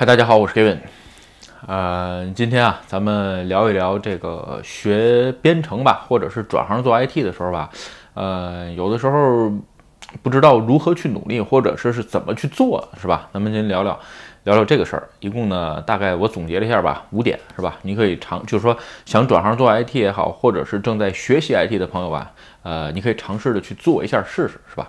嗨，大家好，我是 Kevin。呃，今天啊，咱们聊一聊这个学编程吧，或者是转行做 IT 的时候吧，呃，有的时候不知道如何去努力，或者是是怎么去做，是吧？咱们先聊聊聊聊这个事儿。一共呢，大概我总结了一下吧，五点，是吧？你可以尝，就是说想转行做 IT 也好，或者是正在学习 IT 的朋友吧，呃，你可以尝试的去做一下试试，是吧？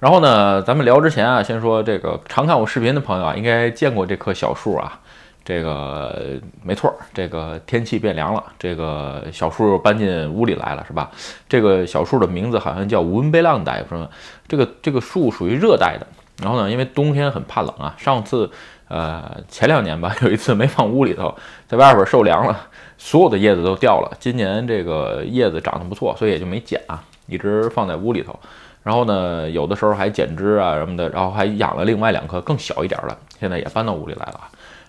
然后呢，咱们聊之前啊，先说这个常看我视频的朋友啊，应该见过这棵小树啊。这个没错，这个天气变凉了，这个小树搬进屋里来了，是吧？这个小树的名字好像叫文贝浪带，什么？这个这个树属于热带的。然后呢，因为冬天很怕冷啊，上次呃前两年吧，有一次没放屋里头，在外边受凉了，所有的叶子都掉了。今年这个叶子长得不错，所以也就没剪啊，一直放在屋里头。然后呢，有的时候还剪枝啊什么的，然后还养了另外两棵更小一点的，现在也搬到屋里来了。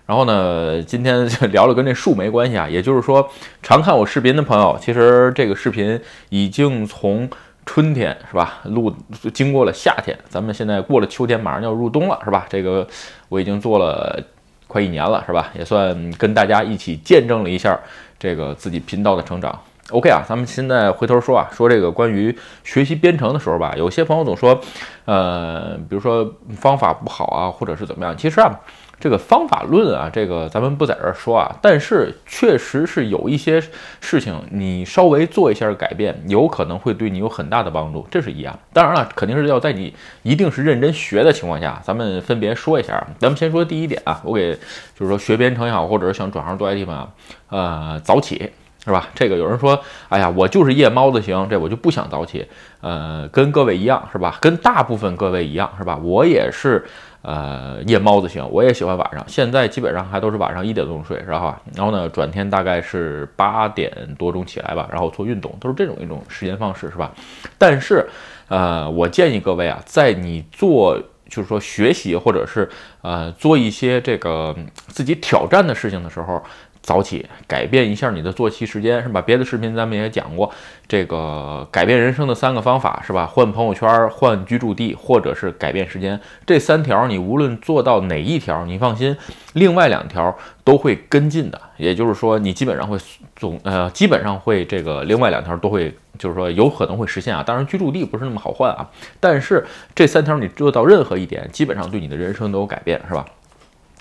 然后呢，今天就聊了跟这树没关系啊，也就是说，常看我视频的朋友，其实这个视频已经从春天是吧，录经过了夏天，咱们现在过了秋天，马上要入冬了是吧？这个我已经做了快一年了是吧？也算跟大家一起见证了一下这个自己频道的成长。OK 啊，咱们现在回头说啊，说这个关于学习编程的时候吧，有些朋友总说，呃，比如说方法不好啊，或者是怎么样，其实啊，这个方法论啊，这个咱们不在这儿说啊，但是确实是有一些事情，你稍微做一下改变，有可能会对你有很大的帮助，这是一样。当然了，肯定是要在你一定是认真学的情况下，咱们分别说一下。咱们先说第一点啊，我给就是说学编程也好，或者是想转行做 IT 嘛，呃，早起。是吧？这个有人说，哎呀，我就是夜猫子型，这我就不想早起。呃，跟各位一样，是吧？跟大部分各位一样，是吧？我也是，呃，夜猫子型，我也喜欢晚上。现在基本上还都是晚上一点多钟睡，是吧？然后呢，转天大概是八点多钟起来吧，然后做运动，都是这种一种时间方式，是吧？但是，呃，我建议各位啊，在你做就是说学习或者是呃做一些这个自己挑战的事情的时候。早起，改变一下你的作息时间，是吧？别的视频咱们也讲过，这个改变人生的三个方法，是吧？换朋友圈，换居住地，或者是改变时间。这三条你无论做到哪一条，你放心，另外两条都会跟进的。也就是说，你基本上会总呃，基本上会这个另外两条都会，就是说有可能会实现啊。当然，居住地不是那么好换啊，但是这三条你做到任何一点，基本上对你的人生都有改变，是吧？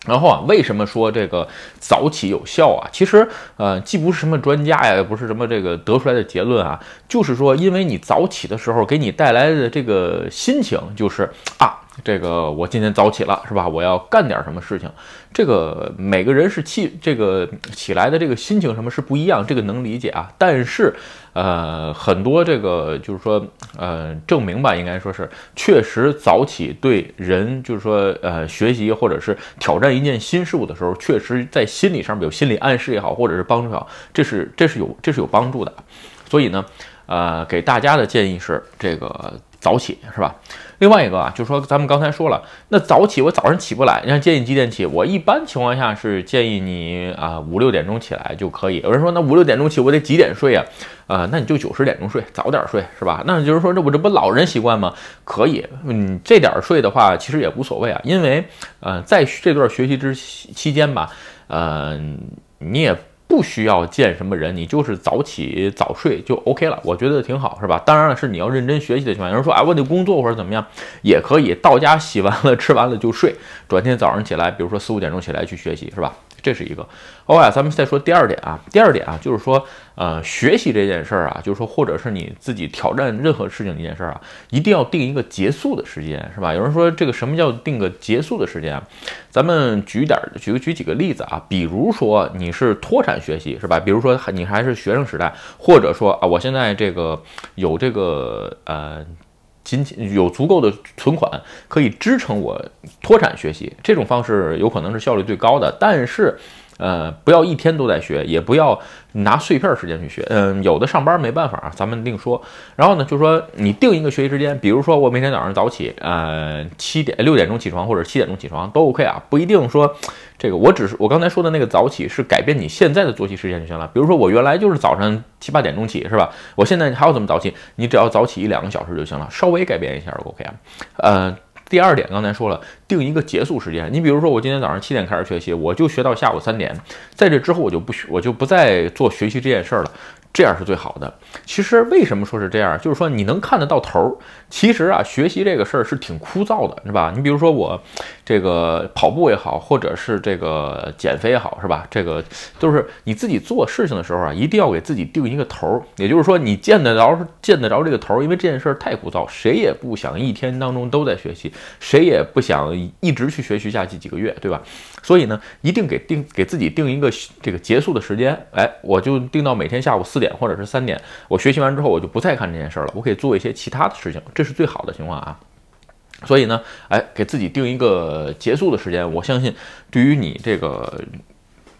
然后啊，为什么说这个早起有效啊？其实，呃，既不是什么专家呀，也不是什么这个得出来的结论啊，就是说，因为你早起的时候给你带来的这个心情，就是啊。这个我今天早起了，是吧？我要干点什么事情。这个每个人是起这个起来的这个心情什么是不一样，这个能理解啊。但是，呃，很多这个就是说，呃，证明吧，应该说是确实早起对人就是说，呃，学习或者是挑战一件新事物的时候，确实在心理上面有心理暗示也好，或者是帮助也好，这是这是有这是有帮助的。所以呢，呃，给大家的建议是这个早起，是吧？另外一个啊，就是说咱们刚才说了，那早起我早上起不来，你看建议几点起？我一般情况下是建议你啊五六点钟起来就可以。有人说那五六点钟起我得几点睡啊？呃，那你就九十点钟睡，早点睡是吧？那就是说这我这不老人习惯吗？可以，嗯，这点睡的话其实也无所谓啊，因为呃在这段学习之期间吧，呃你也。不需要见什么人，你就是早起早睡就 OK 了，我觉得挺好，是吧？当然了，是你要认真学习的情况下。有人说，哎，我得工作或者怎么样，也可以到家洗完了吃完了就睡，转天早上起来，比如说四五点钟起来去学习，是吧？这是一个。好啊，咱们再说第二点啊。第二点啊，就是说，呃，学习这件事儿啊，就是说，或者是你自己挑战任何事情这件事儿啊，一定要定一个结束的时间，是吧？有人说这个什么叫定个结束的时间？咱们举点儿，举个举几个例子啊。比如说你是脱产学习，是吧？比如说你还是学生时代，或者说啊，我现在这个有这个呃。仅仅有足够的存款可以支撑我脱产学习，这种方式有可能是效率最高的，但是。呃，不要一天都在学，也不要拿碎片时间去学。嗯，有的上班没办法啊，咱们另说。然后呢，就说你定一个学习时间，比如说我每天早上早起，呃，七点六点钟起床或者七点钟起床都 OK 啊，不一定说这个。我只是我刚才说的那个早起是改变你现在的作息时间就行了。比如说我原来就是早上七八点钟起，是吧？我现在还要怎么早起？你只要早起一两个小时就行了，稍微改变一下 OK 啊。呃。第二点，刚才说了，定一个结束时间。你比如说，我今天早上七点开始学习，我就学到下午三点，在这之后我就不学，我就不再做学习这件事儿了。这样是最好的。其实为什么说是这样？就是说你能看得到头儿。其实啊，学习这个事儿是挺枯燥的，是吧？你比如说我这个跑步也好，或者是这个减肥也好，是吧？这个都是你自己做事情的时候啊，一定要给自己定一个头儿。也就是说，你见得着见得着这个头儿，因为这件事儿太枯燥，谁也不想一天当中都在学习，谁也不想一直去学习下去几个月，对吧？所以呢，一定给定给自己定一个这个结束的时间。哎，我就定到每天下午四。点或者是三点，我学习完之后我就不再看这件事儿了，我可以做一些其他的事情，这是最好的情况啊。所以呢，哎，给自己定一个结束的时间，我相信对于你这个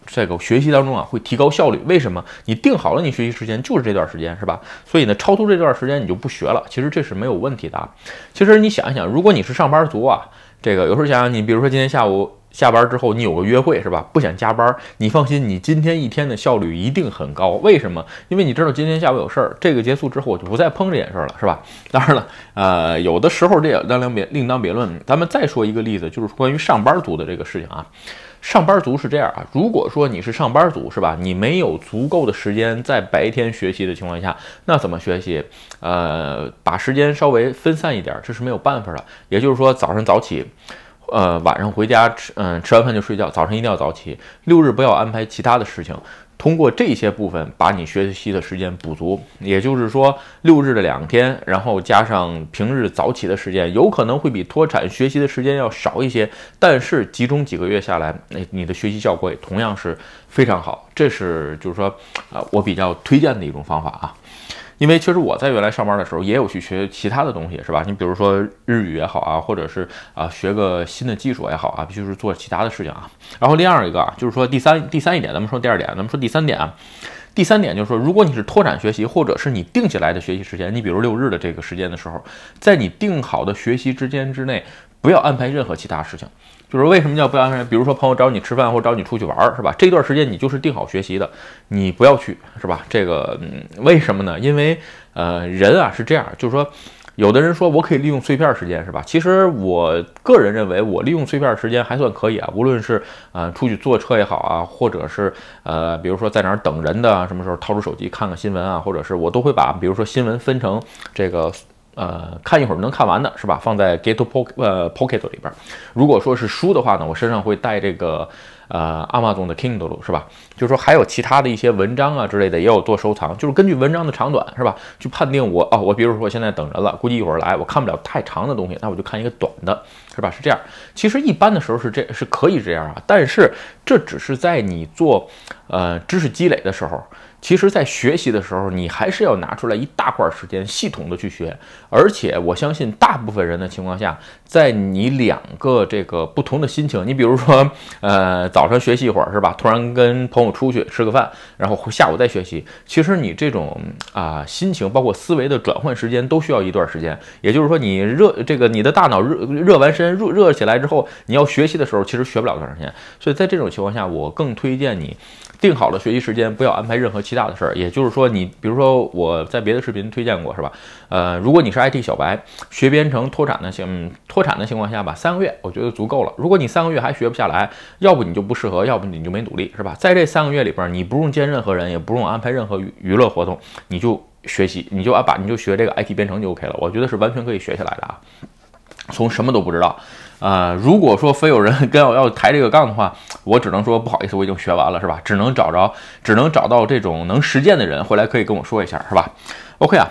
这个学习当中啊，会提高效率。为什么？你定好了你学习时间就是这段时间，是吧？所以呢，超出这段时间你就不学了，其实这是没有问题的啊。其实你想一想，如果你是上班族啊，这个有时候想想你，比如说今天下午。下班之后你有个约会是吧？不想加班，你放心，你今天一天的效率一定很高。为什么？因为你知道今天下午有事儿，这个结束之后我就不再碰这件事儿了，是吧？当然了，呃，有的时候这也当两别另当别论。咱们再说一个例子，就是关于上班族的这个事情啊。上班族是这样啊，如果说你是上班族是吧？你没有足够的时间在白天学习的情况下，那怎么学习？呃，把时间稍微分散一点，这是没有办法的。也就是说，早上早起。呃，晚上回家吃，嗯，吃完饭就睡觉。早晨一定要早起。六日不要安排其他的事情，通过这些部分把你学习的时间补足。也就是说，六日的两天，然后加上平日早起的时间，有可能会比脱产学习的时间要少一些。但是集中几个月下来，那你的学习效果也同样是非常好。这是就是说，啊，我比较推荐的一种方法啊。因为其实我在原来上班的时候也有去学其他的东西，是吧？你比如说日语也好啊，或者是啊学个新的技术也好啊，必须是做其他的事情啊。然后第二一个啊，就是说第三第三一点，咱们说第二点，咱们说第三点啊。第三点就是说，如果你是拓展学习，或者是你定下来的学习时间，你比如六日的这个时间的时候，在你定好的学习之间之内，不要安排任何其他事情。就是为什么叫不安排？比如说朋友找你吃饭或者找你出去玩儿，是吧？这段时间你就是定好学习的，你不要去，是吧？这个，嗯，为什么呢？因为，呃，人啊是这样，就是说，有的人说我可以利用碎片时间，是吧？其实我个人认为，我利用碎片时间还算可以啊。无论是呃出去坐车也好啊，或者是呃，比如说在哪儿等人的，什么时候掏出手机看看新闻啊，或者是我都会把，比如说新闻分成这个。呃，看一会儿能看完的是吧？放在 Get Pocket 呃 Pocket 里边。如果说是书的话呢，我身上会带这个呃 Amazon 的 Kindle 是吧？就是说还有其他的一些文章啊之类的也有做收藏，就是根据文章的长短是吧？去判定我哦，我比如说我现在等人了，估计一会儿来，我看不了太长的东西，那我就看一个短的，是吧？是这样。其实一般的时候是这是可以这样啊，但是这只是在你做呃知识积累的时候。其实，在学习的时候，你还是要拿出来一大块时间，系统的去学。而且，我相信大部分人的情况下，在你两个这个不同的心情，你比如说，呃，早早上学习一会儿是吧？突然跟朋友出去吃个饭，然后下午再学习。其实你这种啊心情，包括思维的转换时间，都需要一段时间。也就是说，你热这个你的大脑热热完身，热热起来之后，你要学习的时候，其实学不了多长时间。所以在这种情况下，我更推荐你。定好了学习时间，不要安排任何其他的事儿。也就是说，你比如说我在别的视频推荐过，是吧？呃，如果你是 IT 小白，学编程脱产的情脱产的情况下吧，三个月我觉得足够了。如果你三个月还学不下来，要不你就不适合，要不你就没努力，是吧？在这三个月里边，你不用见任何人，也不用安排任何娱娱乐活动，你就学习，你就啊把你就学这个 IT 编程就 OK 了。我觉得是完全可以学下来的啊。从什么都不知道。啊，如果说非有人 跟我要抬这个杠的话，我只能说不好意思，我已经学完了，是吧？只能找着，只能找到这种能实践的人回来可以跟我说一下，是吧？OK 啊，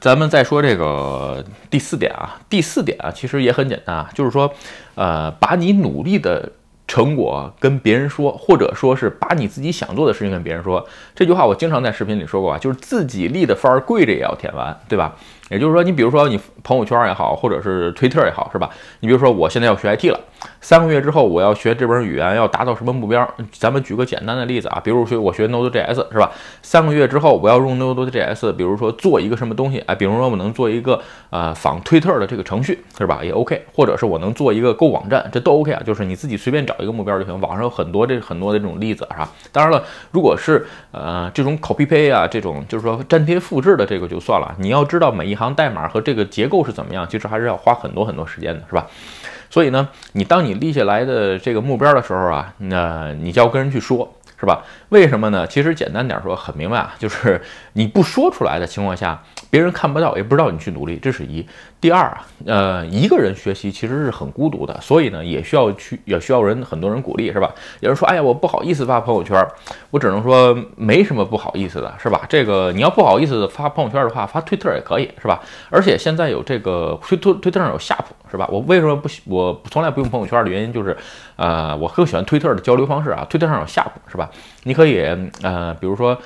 咱们再说这个第四点啊，第四点啊，其实也很简单啊，就是说，呃，把你努力的成果跟别人说，或者说是把你自己想做的事情跟别人说。这句话我经常在视频里说过啊，就是自己立的番儿，跪着也要舔完，对吧？也就是说，你比如说你朋友圈也好，或者是推特也好，是吧？你比如说我现在要学 IT 了。三个月之后，我要学这门语言，要达到什么目标？咱们举个简单的例子啊，比如说我学 Node.js 是吧？三个月之后，我要用 Node.js，比如说做一个什么东西？哎，比如说我能做一个呃仿推特的这个程序，是吧？也 OK，或者是我能做一个购网站，这都 OK 啊。就是你自己随便找一个目标就行。网上有很多这很多的这种例子，是吧？当然了，如果是呃这种 copy paste 啊，这种就是说粘贴复制的这个就算了。你要知道每一行代码和这个结构是怎么样，其实还是要花很多很多时间的，是吧？所以呢，你当你立下来的这个目标的时候啊，那你就要跟人去说。是吧？为什么呢？其实简单点说，很明白啊，就是你不说出来的情况下，别人看不到，也不知道你去努力，这是一。第二啊，呃，一个人学习其实是很孤独的，所以呢，也需要去，也需要人很多人鼓励，是吧？有人说，哎呀，我不好意思发朋友圈，我只能说没什么不好意思的，是吧？这个你要不好意思发朋友圈的话，发推特也可以，是吧？而且现在有这个推推推特上有夏普，是吧？我为什么不我从来不用朋友圈的原因就是，呃，我更喜欢推特的交流方式啊，推特上有夏普，是吧？你可以，呃，比如说，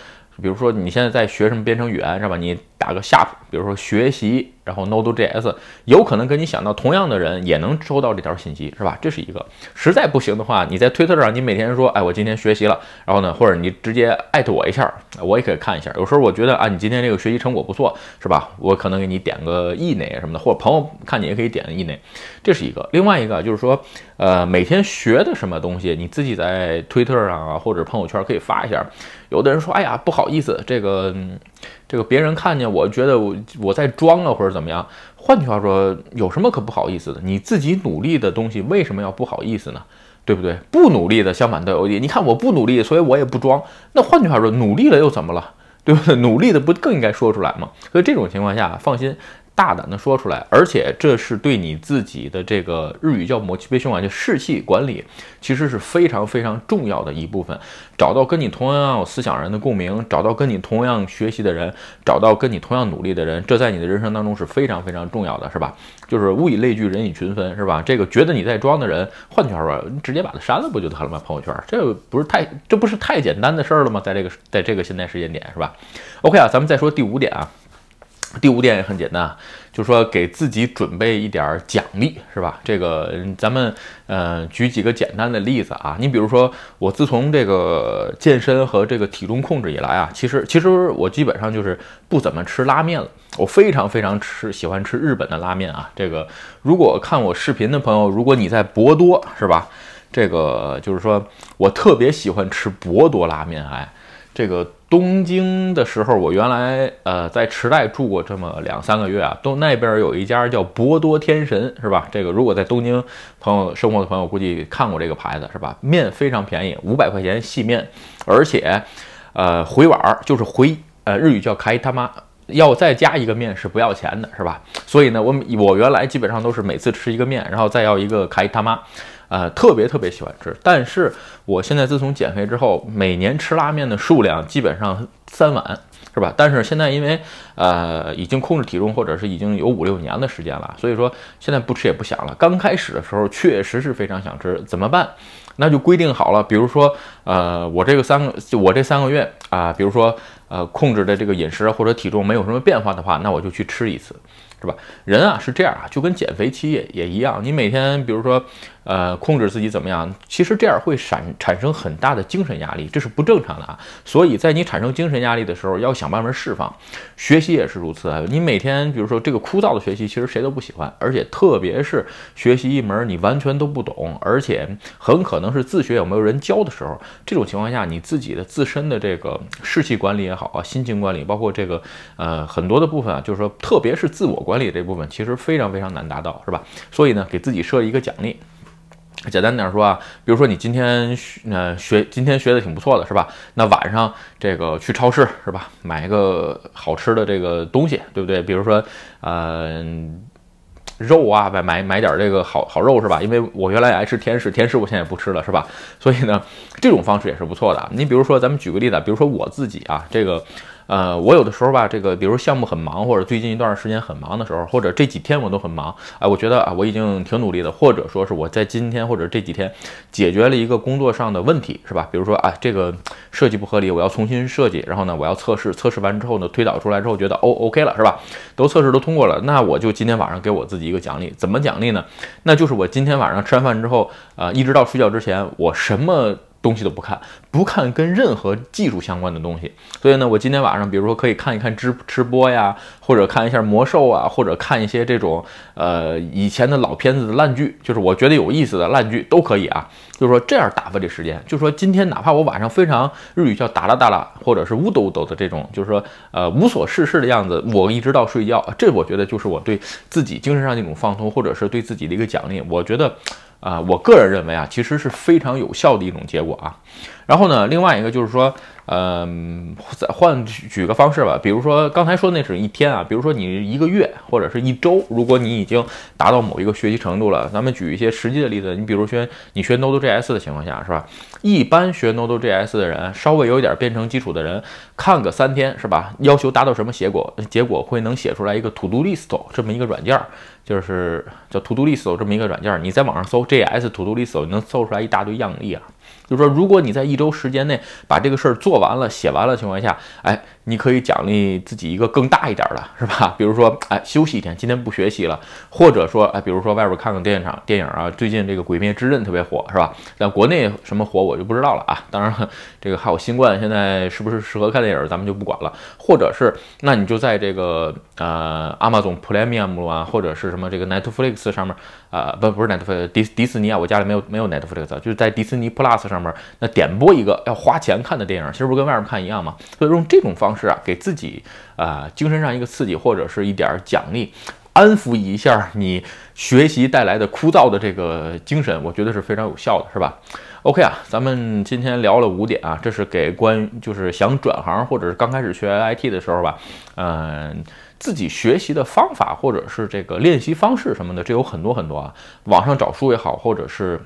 比如说你现在在学什么编程语言，是吧？你打个下，比如说学习。然后 Node.js 有可能跟你想到同样的人也能收到这条信息，是吧？这是一个。实在不行的话，你在推特上，你每天说，哎，我今天学习了，然后呢，或者你直接艾特我一下，我也可以看一下。有时候我觉得啊，你今天这个学习成果不错，是吧？我可能给你点个意内什么的，或者朋友看你也可以点个意内，这是一个。另外一个就是说，呃，每天学的什么东西，你自己在推特上啊或者朋友圈可以发一下。有的人说，哎呀，不好意思，这个。这个别人看见，我觉得我我在装啊，或者怎么样？换句话说，有什么可不好意思的？你自己努力的东西，为什么要不好意思呢？对不对？不努力的，相反都有意。你看我不努力，所以我也不装。那换句话说，努力了又怎么了？对不对？努力的不更应该说出来吗？所以这种情况下，放心。大胆的说出来，而且这是对你自己的这个日语叫“摩气杯胸啊，就士气管理，其实是非常非常重要的一部分。找到跟你同样有思想人的共鸣，找到跟你同样学习的人，找到跟你同样努力的人，这在你的人生当中是非常非常重要的，是吧？就是物以类聚，人以群分，是吧？这个觉得你在装的人，换句话说，你直接把他删了不就得了吗？朋友圈，这不是太这不是太简单的事儿了吗？在这个在这个现在时间点，是吧？OK 啊，咱们再说第五点啊。第五点也很简单，就是说给自己准备一点奖励，是吧？这个咱们呃举几个简单的例子啊。你比如说，我自从这个健身和这个体重控制以来啊，其实其实我基本上就是不怎么吃拉面了。我非常非常吃喜欢吃日本的拉面啊。这个如果看我视频的朋友，如果你在博多，是吧？这个就是说我特别喜欢吃博多拉面，哎，这个。东京的时候，我原来呃在池袋住过这么两三个月啊，都那边有一家叫博多天神，是吧？这个如果在东京朋友生活的朋友估计看过这个牌子，是吧？面非常便宜，五百块钱细面，而且呃回碗儿就是回呃日语叫开他妈，要再加一个面是不要钱的，是吧？所以呢，我我原来基本上都是每次吃一个面，然后再要一个开他妈。呃，特别特别喜欢吃，但是我现在自从减肥之后，每年吃拉面的数量基本上三碗，是吧？但是现在因为呃已经控制体重，或者是已经有五六年的时间了，所以说现在不吃也不想了。刚开始的时候确实是非常想吃，怎么办？那就规定好了，比如说呃我这个三个我这三个月啊，比如说呃控制的这个饮食或者体重没有什么变化的话，那我就去吃一次。是吧？人啊是这样啊，就跟减肥期也也一样。你每天比如说，呃，控制自己怎么样？其实这样会产产生很大的精神压力，这是不正常的啊。所以在你产生精神压力的时候，要想办法释放。学习也是如此啊。你每天比如说这个枯燥的学习，其实谁都不喜欢，而且特别是学习一门你完全都不懂，而且很可能是自学有没有人教的时候，这种情况下，你自己的自身的这个士气管理也好啊，心情管理，包括这个呃很多的部分啊，就是说特别是自我。管理这部分其实非常非常难达到，是吧？所以呢，给自己设一个奖励。简单点说啊，比如说你今天学呃学今天学的挺不错的，是吧？那晚上这个去超市是吧，买一个好吃的这个东西，对不对？比如说呃肉啊，买买买点这个好好肉是吧？因为我原来也爱吃甜食，甜食我现在也不吃了，是吧？所以呢，这种方式也是不错的。你比如说咱们举个例子，比如说我自己啊，这个。呃，我有的时候吧，这个比如项目很忙，或者最近一段时间很忙的时候，或者这几天我都很忙，哎，我觉得啊，我已经挺努力的，或者说是我在今天或者这几天解决了一个工作上的问题，是吧？比如说啊，这个设计不合理，我要重新设计，然后呢，我要测试，测试完之后呢，推导出来之后觉得哦，OK 了，是吧？都测试都通过了，那我就今天晚上给我自己一个奖励，怎么奖励呢？那就是我今天晚上吃完饭之后，呃，一直到睡觉之前，我什么。东西都不看，不看跟任何技术相关的东西。所以呢，我今天晚上比如说可以看一看直吃播呀，或者看一下魔兽啊，或者看一些这种呃以前的老片子的烂剧，就是我觉得有意思的烂剧都可以啊。就是说这样打发这时间，就是说今天哪怕我晚上非常日语叫哒啦哒啦，或者是乌抖乌抖的这种，就是说呃无所事事的样子，我一直到睡觉，这我觉得就是我对自己精神上的一种放松，或者是对自己的一个奖励。我觉得啊，我个人认为啊，其实是非常有效的一种结果啊。然后呢，另外一个就是说。嗯，再换举个方式吧，比如说刚才说那是一天啊，比如说你一个月或者是一周，如果你已经达到某一个学习程度了，咱们举一些实际的例子，你比如说你学 Node.js 的情况下，是吧？一般学 Node.js 的人，稍微有一点编程基础的人，看个三天，是吧？要求达到什么结果？结果会能写出来一个 To Do List 这么一个软件，就是叫 To Do List 这么一个软件，你在网上搜 JS To Do List，能搜出来一大堆样例啊。就是说，如果你在一周时间内把这个事儿做完了、写完了情况下，哎。你可以奖励自己一个更大一点的，是吧？比如说，哎，休息一天，今天不学习了，或者说，哎，比如说外边看看电影场电影啊，最近这个《鬼灭之刃》特别火，是吧？但国内什么火我就不知道了啊。当然，这个还有新冠，现在是不是适合看电影，咱们就不管了。或者是，那你就在这个呃阿玛总 Premium 啊，或者是什么这个 Netflix 上面啊，不不是 Netflix 迪迪士尼啊，我家里没有没有 Netflix，就是在迪士尼 Plus 上面那点播一个要花钱看的电影，其实不跟外面看一样吗？所以用这种方。方式啊，给自己啊精神上一个刺激，或者是一点奖励，安抚一下你学习带来的枯燥的这个精神，我觉得是非常有效的，是吧？OK 啊，咱们今天聊了五点啊，这是给关于就是想转行或者是刚开始学 IT 的时候吧，嗯，自己学习的方法或者是这个练习方式什么的，这有很多很多啊，网上找书也好，或者是。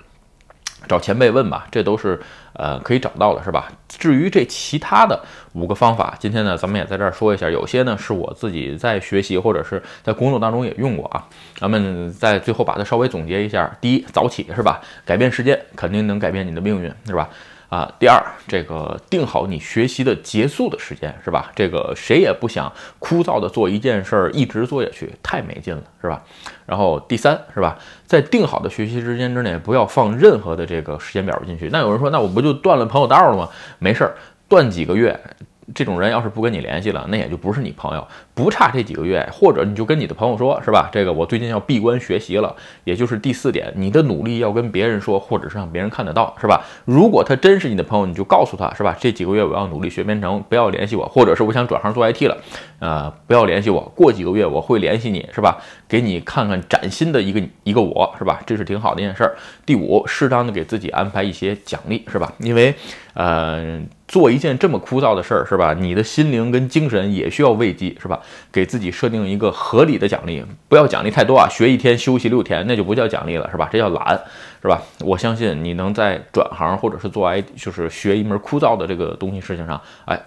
找前辈问吧，这都是呃可以找到的，是吧？至于这其他的五个方法，今天呢咱们也在这儿说一下，有些呢是我自己在学习或者是在工作当中也用过啊。咱们在最后把它稍微总结一下：第一，早起是吧？改变时间肯定能改变你的命运，是吧？啊，第二，这个定好你学习的结束的时间，是吧？这个谁也不想枯燥的做一件事儿一直做下去，太没劲了，是吧？然后第三，是吧？在定好的学习时间之内，不要放任何的这个时间表进去。那有人说，那我不就断了朋友道了吗？没事儿，断几个月。这种人要是不跟你联系了，那也就不是你朋友。不差这几个月，或者你就跟你的朋友说，是吧？这个我最近要闭关学习了，也就是第四点，你的努力要跟别人说，或者是让别人看得到，是吧？如果他真是你的朋友，你就告诉他，是吧？这几个月我要努力学编程，不要联系我，或者是我想转行做 IT 了，呃，不要联系我。过几个月我会联系你，是吧？给你看看崭新的一个一个我，是吧？这是挺好的一件事儿。第五，适当的给自己安排一些奖励，是吧？因为，呃。做一件这么枯燥的事儿，是吧？你的心灵跟精神也需要慰藉，是吧？给自己设定一个合理的奖励，不要奖励太多啊。学一天休息六天，那就不叫奖励了，是吧？这叫懒，是吧？我相信你能在转行或者是做 I，就是学一门枯燥的这个东西事情上，哎，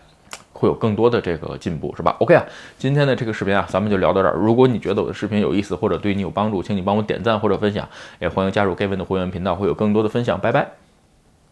会有更多的这个进步，是吧？OK 啊，今天的这个视频啊，咱们就聊到这儿。如果你觉得我的视频有意思或者对你有帮助，请你帮我点赞或者分享，也欢迎加入 Gavin 的会员频道，会有更多的分享。拜拜。